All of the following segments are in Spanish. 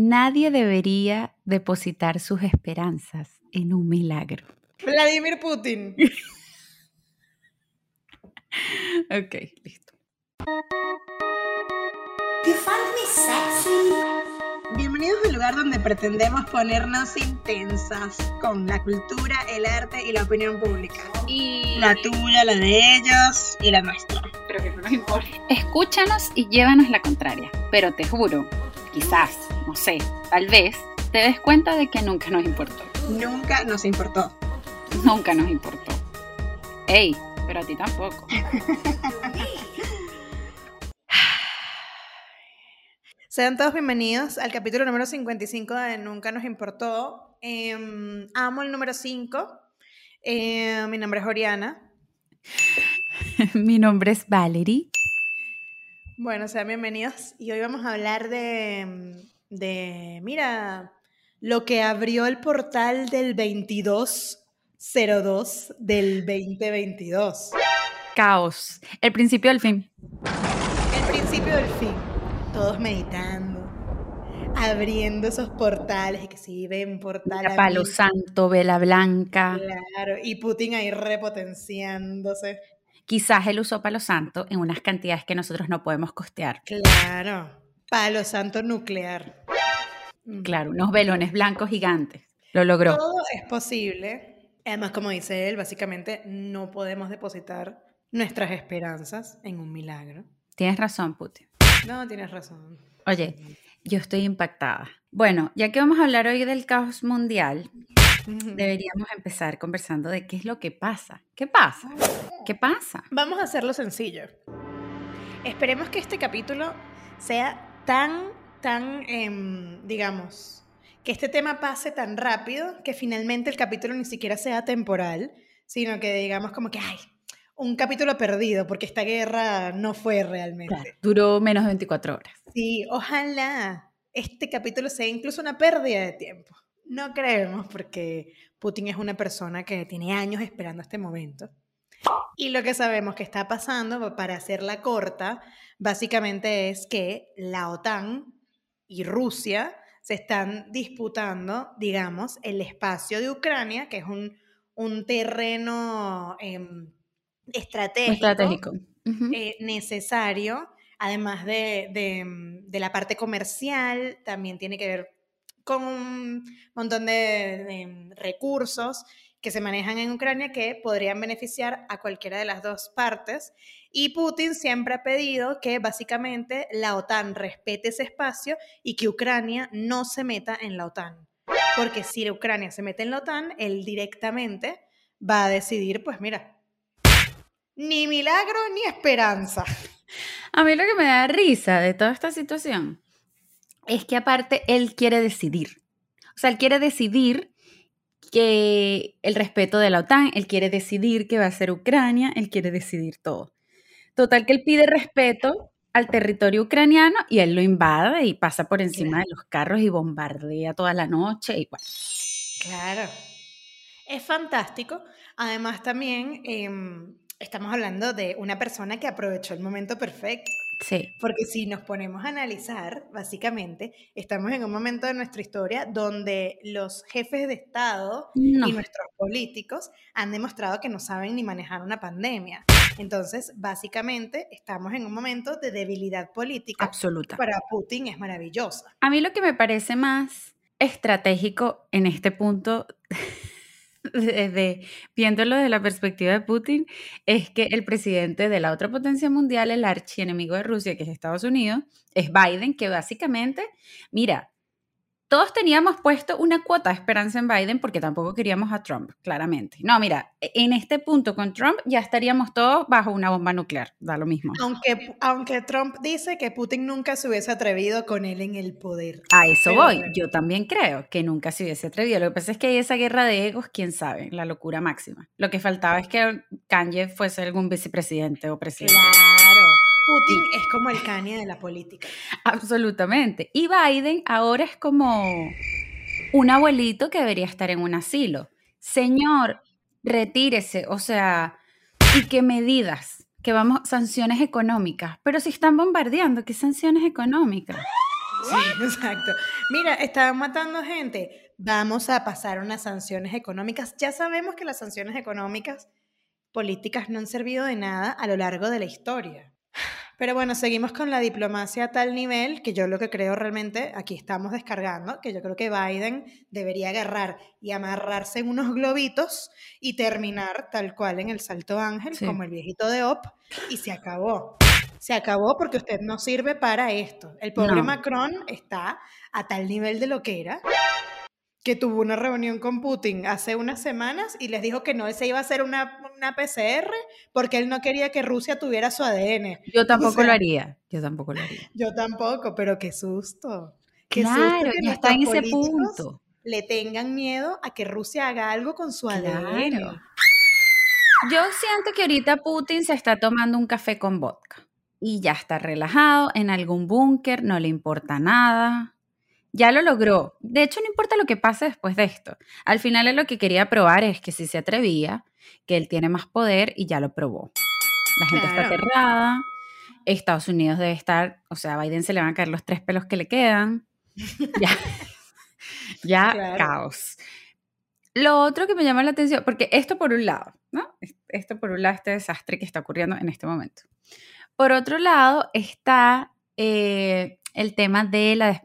Nadie debería depositar sus esperanzas en un milagro. Vladimir Putin. ok, listo. Bienvenidos al lugar donde pretendemos ponernos intensas con la cultura, el arte y la opinión pública. Y La tuya, la de ellos y la nuestra. pero que no nos importa. Escúchanos y llévanos la contraria. Pero te juro, quizás, no sé, tal vez, te des cuenta de que nunca nos importó. Nunca nos importó. Nunca nos importó. Ey, pero a ti tampoco. Sean todos bienvenidos al capítulo número 55 de Nunca nos importó. Em, amo el número 5. Eh, mi nombre es Oriana. Mi nombre es Valerie. Bueno, sean bienvenidos. Y hoy vamos a hablar de, de, mira, lo que abrió el portal del 2202 del 2022. Caos. El principio del fin. El principio del fin. Todos meditando, abriendo esos portales. Y que sí, ven portal. Palo abierto, santo, vela blanca. Claro, y Putin ahí repotenciándose. Quizás él usó palo santo en unas cantidades que nosotros no podemos costear. Claro, palo santo nuclear. Mm. Claro, unos velones blancos gigantes. Lo logró. Todo es posible. Además, como dice él, básicamente no podemos depositar nuestras esperanzas en un milagro. Tienes razón, Putin. No, tienes razón. Oye, yo estoy impactada. Bueno, ya que vamos a hablar hoy del caos mundial. Deberíamos empezar conversando de qué es lo que pasa. ¿Qué pasa? ¿Qué pasa? Vamos a hacerlo sencillo. Esperemos que este capítulo sea tan, tan, em, digamos, que este tema pase tan rápido que finalmente el capítulo ni siquiera sea temporal, sino que digamos como que, ay, un capítulo perdido, porque esta guerra no fue realmente. Duró menos de 24 horas. Sí, ojalá este capítulo sea incluso una pérdida de tiempo. No creemos porque Putin es una persona que tiene años esperando este momento. Y lo que sabemos que está pasando, para hacerla corta, básicamente es que la OTAN y Rusia se están disputando, digamos, el espacio de Ucrania, que es un, un terreno em, estratégico eh, necesario, además de, de, de la parte comercial, también tiene que ver con un montón de, recursos que se manejan en Ucrania que podrían beneficiar a cualquiera de las dos partes. Y Putin siempre ha pedido que básicamente la OTAN respete ese espacio y que Ucrania no se meta en la OTAN. Porque si Ucrania se mete en la OTAN, él directamente va a decidir, pues mira, ni milagro ni esperanza. A mí lo que me da risa de toda esta situación es que aparte él quiere decidir. O sea, él quiere decidir que el respeto de la OTAN, él quiere decidir que va a ser Ucrania, él quiere decidir todo. Total que él pide respeto al territorio ucraniano y él lo invade y pasa por encima de los carros y bombardea toda la noche y bueno. Claro. Es fantástico. Además, también em, estamos hablando de una persona que aprovechó el momento perfecto. Sí. Porque si nos ponemos a analizar, básicamente, estamos en un momento de nuestra historia donde los jefes de Estado No. y nuestros políticos han demostrado que no saben ni manejar una pandemia. Entonces, básicamente, estamos en un momento de debilidad política. Absoluta. Para Putin es maravillosa. A mí lo que me parece más estratégico en este punto, desde viéndolo desde la perspectiva de Putin, es que el presidente de la otra potencia mundial, el archienemigo de Rusia, que es Estados Unidos, es Biden, que básicamente, mira, todos teníamos puesto una cuota de esperanza en Biden porque tampoco queríamos a Trump, claramente. No, mira, en este punto con Trump ya estaríamos todos bajo una bomba nuclear, da lo mismo. Aunque, aunque Trump dice que Putin nunca se hubiese atrevido con él en el poder. A eso Pero voy. bueno. Yo también creo que nunca se hubiese atrevido. Lo que pasa es que hay esa guerra de egos, quién sabe, la locura máxima. Lo que faltaba es que Kanye fuese algún vicepresidente o presidente. Claro. Putin es como el Kanye de la política. Absolutamente. Y Biden ahora es como un abuelito que debería estar en un asilo. Señor, retírese, o sea, ¿y qué medidas? Que vamos, sanciones económicas. Pero si están bombardeando, ¿qué sanciones económicas? Sí, exacto. Mira, estaban matando gente. Vamos a pasar unas sanciones económicas. Ya sabemos que las sanciones económicas políticas no han servido de nada a lo largo de la historia. Pero bueno, seguimos con la diplomacia a tal nivel que yo lo que creo realmente, aquí estamos descargando, que yo creo que Biden debería agarrar y amarrarse en unos globitos y terminar tal cual en el Salto Ángel, como el viejito de Op, y se acabó. Se acabó porque usted no sirve para esto. El pobre Macron está a tal nivel de lo que era que tuvo una reunión con Putin hace unas semanas y les dijo que no se iba a hacer una, una PCR porque él no quería que Rusia tuviera su ADN. Yo tampoco lo haría, yo tampoco lo haría. Yo tampoco, pero qué susto. Qué claro, ya está en ese punto. Le tengan miedo a que Rusia haga algo con su ADN. Yo siento que ahorita Putin se está tomando un café con vodka y ya está relajado en algún búnker, no le importa nada ya lo logró. De hecho, no importa lo que pase después de esto. Al final, él lo que quería probar es que si se atrevía, que él tiene más poder y ya lo probó. La gente está aterrada. Estados Unidos debe estar, o sea, a Biden se le van a caer los tres pelos que le quedan. ya, ya caos. Lo otro que me llama la atención, porque esto por un lado, ¿no? Esto por un lado, este desastre que está ocurriendo en este momento. Por otro lado, está eh, el tema de la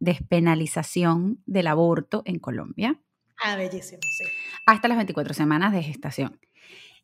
despenalización del aborto en Colombia. Ah, bellísimo, sí. Hasta las 24 semanas de gestación.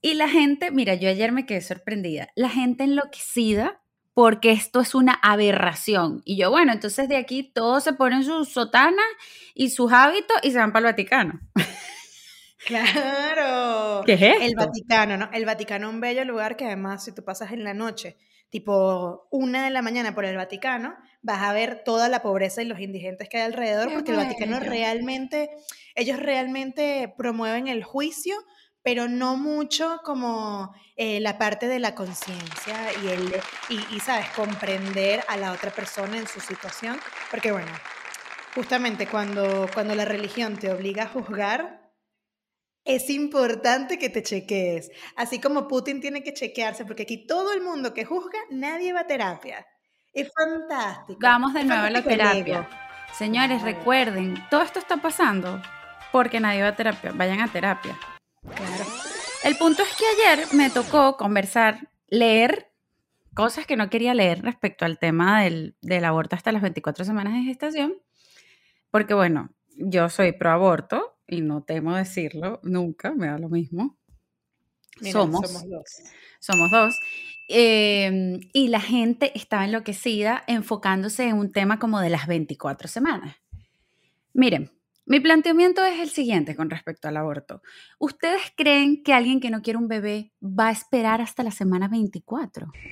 Y la gente, mira, yo ayer me quedé sorprendida, la gente enloquecida porque esto es una aberración. Y yo, bueno, entonces de aquí todos se ponen sus sotanas y sus hábitos y se van para el Vaticano. Claro. ¿Qué es esto? El Vaticano, ¿no? El Vaticano es un bello lugar que además si tú pasas en la noche tipo una de la mañana por el Vaticano, vas a ver toda la pobreza y los indigentes que hay alrededor, porque el Vaticano realmente, ellos realmente promueven el juicio, pero no mucho como eh, la parte de la conciencia y, el, y, y, ¿sabes?, comprender a la otra persona en su situación, porque bueno, justamente cuando, cuando la religión te obliga a juzgar, es importante que te chequees, así como Putin tiene que chequearse, porque aquí todo el mundo que juzga, nadie va a terapia. Es fantástico. Vamos de nuevo a la terapia. Señores, recuerden, todo esto está pasando porque nadie va a terapia. Vayan a terapia. Claro. El punto es que ayer me tocó conversar, leer cosas que no quería leer respecto al tema del, del aborto hasta las 24 semanas de gestación, porque bueno, yo soy pro aborto, y no temo decirlo nunca, me da lo mismo. somos, somos dos. Somos dos. Em, y la gente estaba enloquecida enfocándose en un tema como de las 24 semanas. Miren, mi planteamiento es el siguiente con respecto al aborto. ¿Ustedes creen que alguien que no quiere un bebé va a esperar hasta la semana 24?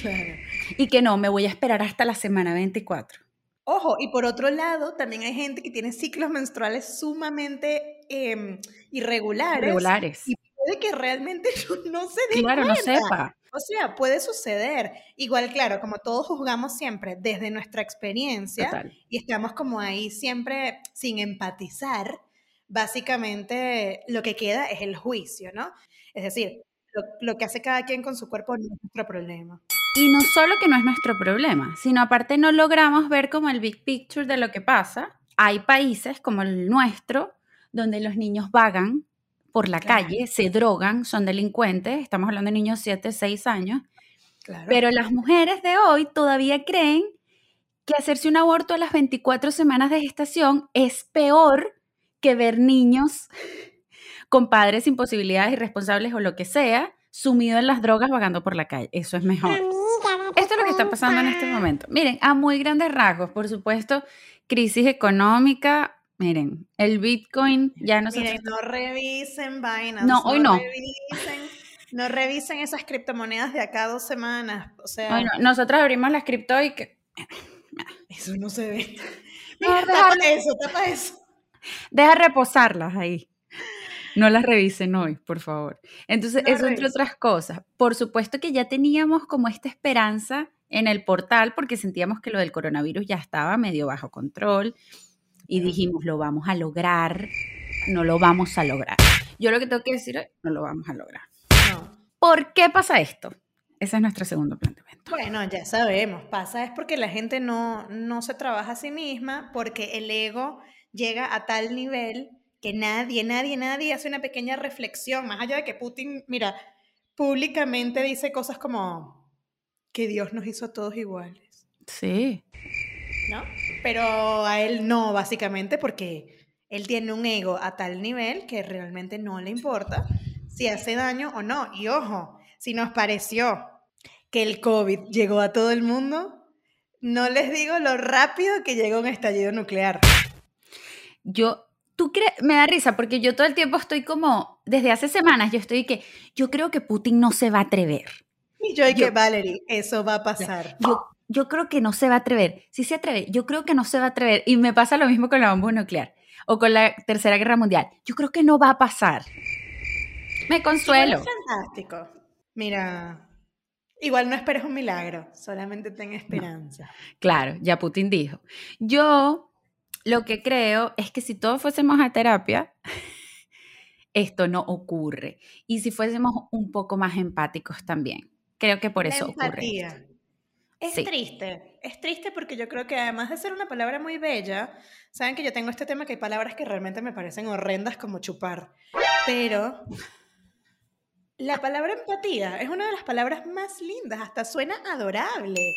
Claro. Y que no, me voy a esperar hasta la semana 24. Ojo, y por otro lado, también hay gente que tiene ciclos menstruales sumamente em, irregulares. Irregulares. Y puede que realmente no, se dé Claro, no sepa. O sea, puede suceder. Igual, claro, como todos juzgamos siempre desde nuestra experiencia y estamos como ahí siempre sin empatizar, básicamente lo que queda es el juicio, ¿no? Es decir, lo, lo que hace cada quien con su cuerpo no es nuestro problema. Y no solo que no es nuestro problema, sino aparte no logramos ver como el big picture de lo que pasa. Hay países como el nuestro donde los niños vagan por la calle, se drogan, son delincuentes, estamos hablando de niños 7, 6 años, pero las mujeres de hoy todavía creen que hacerse un aborto a las 24 semanas de gestación es peor que ver niños con padres sin posibilidades irresponsables o lo que sea, sumido en las drogas vagando por la calle. Eso es mejor. Esto es lo que está pasando en este momento. Miren, a muy grandes rasgos, por supuesto, crisis económica. Miren, el Bitcoin ya no se... no revisen vainas. No, hoy no. no revisen esas criptomonedas de acá a dos semanas. O sea, hoy Nosotros abrimos las cripto y que... Eso no se ve. tapa eso, tapa eso. Deja reposarlas ahí. No las revisen hoy, por favor. Entonces, eso entre otras cosas. Por supuesto que ya teníamos como esta esperanza en el portal porque sentíamos que lo del coronavirus ya estaba medio bajo control y dijimos, lo vamos a lograr, no lo vamos a lograr. Yo lo que tengo que decir es, no lo vamos a lograr. ¿Por qué pasa esto? Ese es nuestro segundo planteamiento. Bueno, ya sabemos, pasa es porque la gente no, no se trabaja a sí misma, porque el ego llega a tal nivel que nadie, nadie, nadie hace una pequeña reflexión, más allá de que Putin, mira, públicamente dice cosas como que Dios nos hizo a todos iguales. Sí. ¿No? Pero a él no, básicamente, porque él tiene un ego a tal nivel que realmente no le importa si hace daño o no. Y ojo, si nos pareció que el COVID llegó a todo el mundo, no les digo lo rápido que llegó un estallido nuclear. Yo, tú crees, me da risa porque yo todo el tiempo estoy como, desde hace semanas, yo estoy que, yo creo que Putin no se va a atrever. Y yo, y que, Valerie, eso va a pasar. Yo, yo creo que no se va a atrever. Si se atreve, yo creo que no se va a atrever. Y me pasa lo mismo con la bomba nuclear o con la Tercera Guerra Mundial. Yo creo que no va a pasar. Me consuelo. Es fantástico. Mira, Igual no esperes un milagro, solamente ten esperanza. Claro, ya Putin dijo. Yo lo que creo es que si todos fuésemos a terapia, esto no ocurre. Y si fuésemos un poco más empáticos también. Creo que por eso ocurre. Es triste, es triste porque yo creo que además de ser una palabra muy bella, saben que yo tengo este tema que hay palabras que realmente me parecen horrendas como chupar, pero la palabra empatía es una de las palabras más lindas, hasta suena adorable.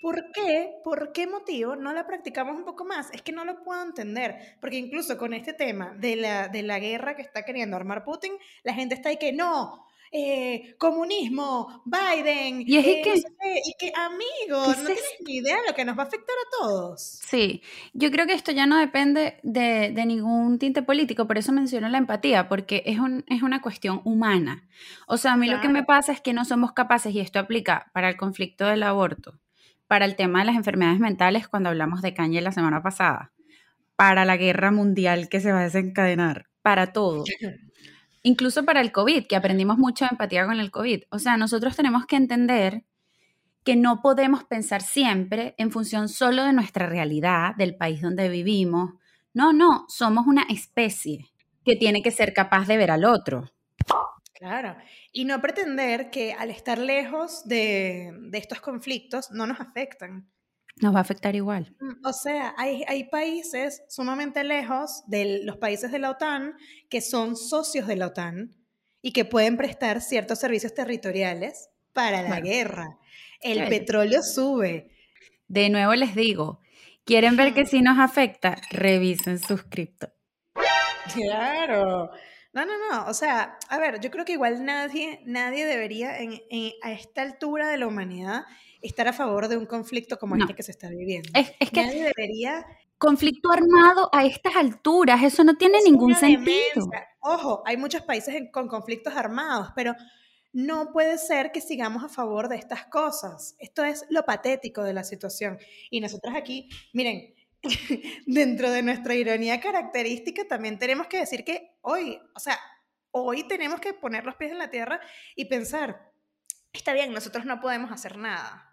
¿Por qué? ¿Por qué motivo no la practicamos un poco más? Es que no lo puedo entender, porque incluso con este tema de la, de la guerra que está queriendo armar Putin, la gente está ahí que no, eh, comunismo, Biden, y, es eh, que, y que amigos, no tienes ni idea de lo que nos va a afectar a todos. Sí, yo creo que esto ya no depende de, de ningún tinte político, por eso menciono la empatía, porque es, un, es una cuestión humana. O sea, a mí lo que me pasa es que no somos capaces, y esto aplica para el conflicto del aborto, para el tema de las enfermedades mentales cuando hablamos de Kanye la semana pasada, para la guerra mundial que se va a desencadenar, para todo. incluso para el COVID, que aprendimos mucho de empatía con el COVID. O sea, nosotros tenemos que entender que no podemos pensar siempre en función solo de nuestra realidad, del país donde vivimos. No, no, somos una especie que tiene que ser capaz de ver al otro. Claro, y no pretender que al estar lejos de, de estos conflictos no nos afectan. Nos va a afectar igual. Mm, o sea, hay, hay, países sumamente lejos de los países de la OTAN que son socios de la OTAN y que pueden prestar ciertos servicios territoriales para la guerra. El petróleo sube. De nuevo les digo, ¿quieren ver que si nos afecta? Revisen sus cripto. Claro. No, no, no. O sea, a ver, yo creo que igual nadie, nadie debería en, a esta altura de la humanidad estar a favor de un conflicto como este que se está viviendo. Es, que Nadie debería... Conflicto armado a estas alturas, eso no tiene ningún sentido. Ojo, hay muchos países con conflictos armados, pero no puede ser que sigamos a favor de estas cosas. Esto es lo patético de la situación. Y nosotros aquí, miren, dentro de nuestra ironía característica también tenemos que decir que hoy, o sea, hoy tenemos que poner los pies en la tierra y pensar, está bien, nosotros no podemos hacer nada,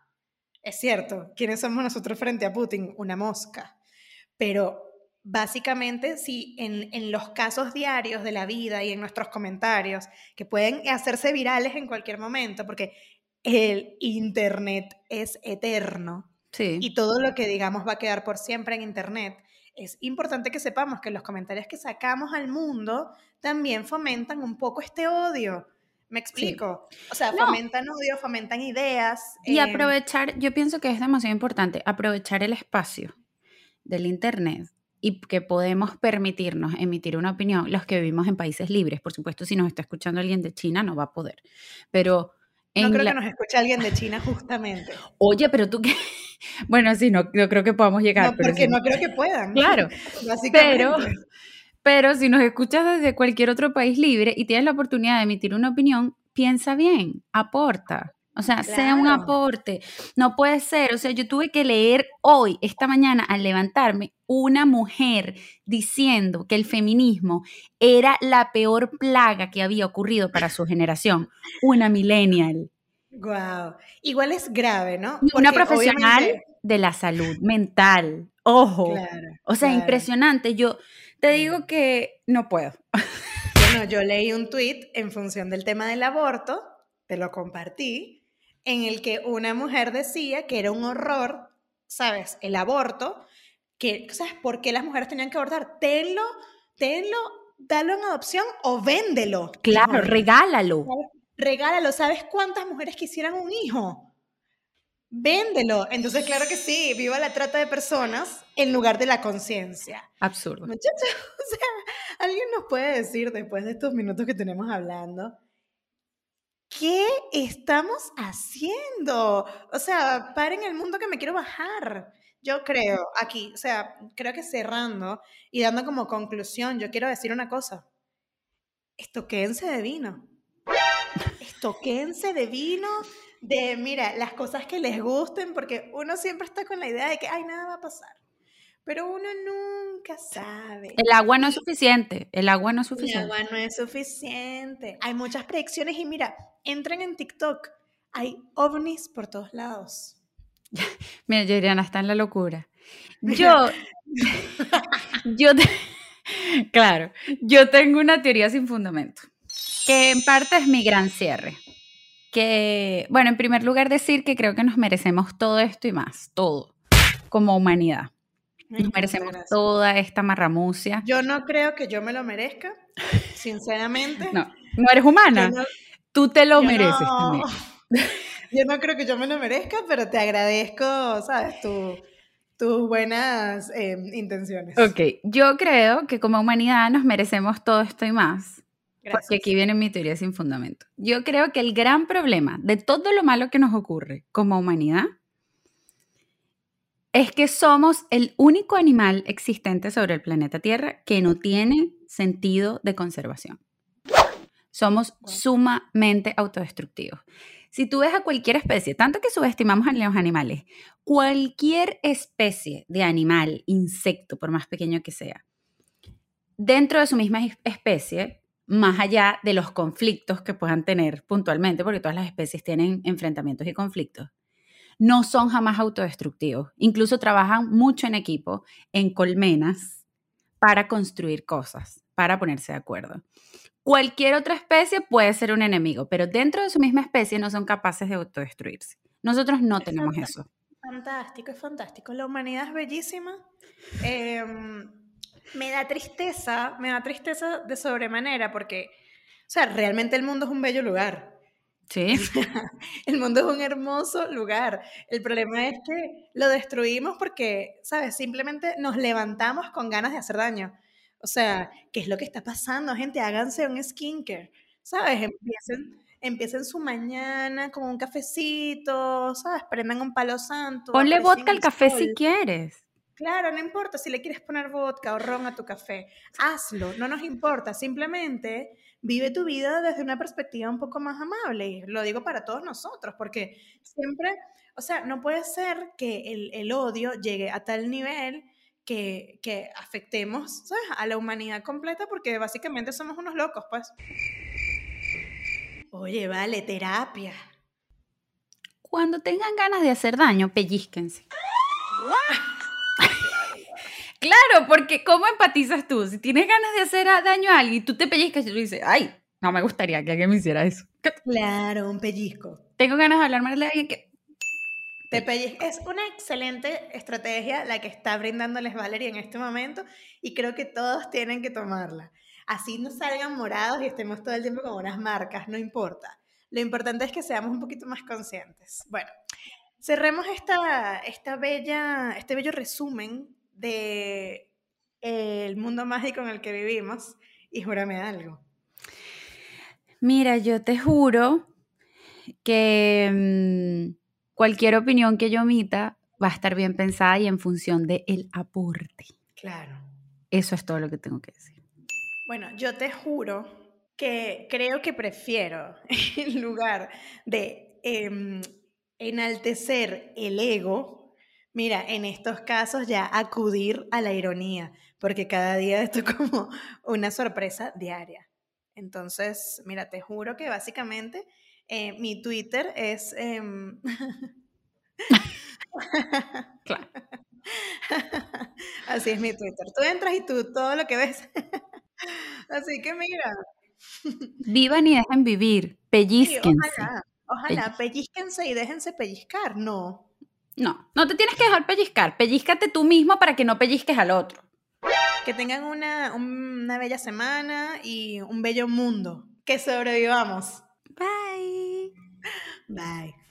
es cierto, ¿quiénes somos nosotros frente a Putin? Una mosca. Pero básicamente, si en, los casos diarios de la vida y en nuestros comentarios, que pueden hacerse virales en cualquier momento, porque el Internet es eterno y todo lo que digamos va a quedar por siempre en Internet, es importante que sepamos que los comentarios que sacamos al mundo también fomentan un poco este odio. ¿Me explico? O sea, fomentan odio, fomentan ideas. Y em, aprovechar, yo pienso que es demasiado importante, aprovechar el espacio del Internet y que podemos permitirnos emitir una opinión, los que vivimos en países libres. Por supuesto, si nos está escuchando alguien de China, no va a poder. Pero... no creo que nos escuche alguien de China justamente. Oye, pero tú qué... Bueno, sí, no, yo creo que podamos llegar. No, porque no creo que puedan. Claro. Pero, pero si nos escuchas desde cualquier otro país libre y tienes la oportunidad de emitir una opinión, piensa bien, aporta. O sea, sea un aporte. No puede ser. O sea, yo tuve que leer hoy, esta mañana, al levantarme, una mujer diciendo que el feminismo era la peor plaga que había ocurrido para su generación. Una millennial. Wow. Igual es grave, ¿no? una profesional de la salud mental. Ojo. o sea, impresionante. Yo, te digo que no puedo. Bueno, yo leí un tweet en función del tema del aborto, te lo compartí, en el que una mujer decía que era un horror, ¿sabes? El aborto, que, ¿sabes por qué las mujeres tenían que abortar? Tenlo, tenlo, dalo en adopción o véndelo. Claro, regálalo. Regálalo. ¿Sabes cuántas mujeres quisieran un hijo? Véndelo. Entonces, claro que sí, viva la trata de personas en lugar de la conciencia. Absurdo. Muchachos, o sea, alguien nos puede decir después de estos minutos que tenemos hablando, ¿qué estamos haciendo? O sea, paren el mundo que me quiero bajar. Yo creo, aquí, o sea, creo que cerrando y dando como conclusión, yo quiero decir una cosa. Estoquéense de vino. Estoquéense de vino, de, mira, las cosas que les gusten, porque uno siempre está con la idea de que, ay, nada va a pasar. Pero uno nunca sabe. El agua no es suficiente, el agua no es suficiente. El agua no es suficiente. Hay muchas predicciones y mira, entren en TikTok, hay ovnis por todos lados. Mira, Yoriana está en la locura. Yo, yo, claro, yo tengo una teoría sin fundamento, que en parte es mi gran cierre. Que, bueno, en primer lugar decir que creo que nos merecemos todo esto y más, todo, como humanidad. Nos merecemos toda esta marramucia. Yo no creo que yo me lo merezca, sinceramente. No, no eres humana. Tú te lo mereces también. Yo no creo que yo me lo merezca, pero te agradezco, ¿sabes? tus buenas em, intenciones. Ok, yo creo que como humanidad nos merecemos todo esto y más. Gracias. Porque aquí viene mi teoría sin fundamento. Yo creo que el gran problema de todo lo malo que nos ocurre como humanidad es que somos el único animal existente sobre el planeta Tierra que no tiene sentido de conservación. Somos sumamente autodestructivos. Si tú ves a cualquier especie, tanto que subestimamos a los animales, cualquier especie de animal, insecto, por más pequeño que sea, dentro de su misma especie, más allá de los conflictos que puedan tener puntualmente, porque todas las especies tienen enfrentamientos y conflictos, no son jamás autodestructivos. Incluso trabajan mucho en equipo, en colmenas, para construir cosas, para ponerse de acuerdo. Cualquier otra especie puede ser un enemigo, pero dentro de su misma especie no son capaces de autodestruirse. Nosotros no tenemos eso. Fantástico, es fantástico. La humanidad es bellísima. Em, me da tristeza, me da tristeza de sobremanera porque, o sea, realmente el mundo es un bello lugar. Sí. el mundo es un hermoso lugar. El problema es que lo destruimos porque, ¿sabes? Simplemente nos levantamos con ganas de hacer daño. O sea, ¿qué es lo que está pasando? Gente, háganse un skincare, ¿sabes? Empiecen, empiecen su mañana con un cafecito, ¿sabes? Prendan un palo santo. Ponle vodka al café si quieres. Claro, no importa si le quieres poner vodka o ron a tu café. Hazlo, no nos importa. Simplemente vive tu vida desde una perspectiva un poco más amable. Y lo digo para todos nosotros, porque siempre, o sea, no puede ser que el, el odio llegue a tal nivel que, afectemos a la humanidad completa porque básicamente somos unos locos, pues. Oye, vale, terapia. Cuando tengan ganas de hacer daño, pellizquense. Claro, porque ¿cómo empatizas tú? Si tienes ganas de hacer daño a alguien, tú te pellizcas y tú dices, ay, no me gustaría que alguien me hiciera eso. Claro, un pellizco. Tengo ganas de hablar mal de alguien que es una excelente estrategia la que está brindándoles Valeria en este momento y creo que todos tienen que tomarla. Así no salgan morados y estemos todo el tiempo con unas marcas, no importa. Lo importante es que seamos un poquito más conscientes. Bueno, cerremos esta, esta bella, este bello resumen de el mundo mágico en el que vivimos y júrame algo. Mira, yo te juro que mm, cualquier opinión que yo omita va a estar bien pensada y en función del el aporte. Claro. Eso es todo lo que tengo que decir. Bueno, yo te juro que creo que prefiero, en lugar de em, enaltecer el ego, mira, en estos casos ya acudir a la ironía, porque cada día esto es como una sorpresa diaria. Entonces, mira, te juro que básicamente eh, mi Twitter es... Em, claro. Así es mi Twitter. Tú entras y tú todo lo que ves. Así que mira. Vivan y dejen vivir. Pellizquense. Ojalá, pellizquense y déjense pellizcar, no. No, no te tienes que dejar pellizcar, pellizcate tú mismo para que no pellizques al otro. Que tengan una, una bella semana y un bello mundo. Que sobrevivamos. Bye. Bye.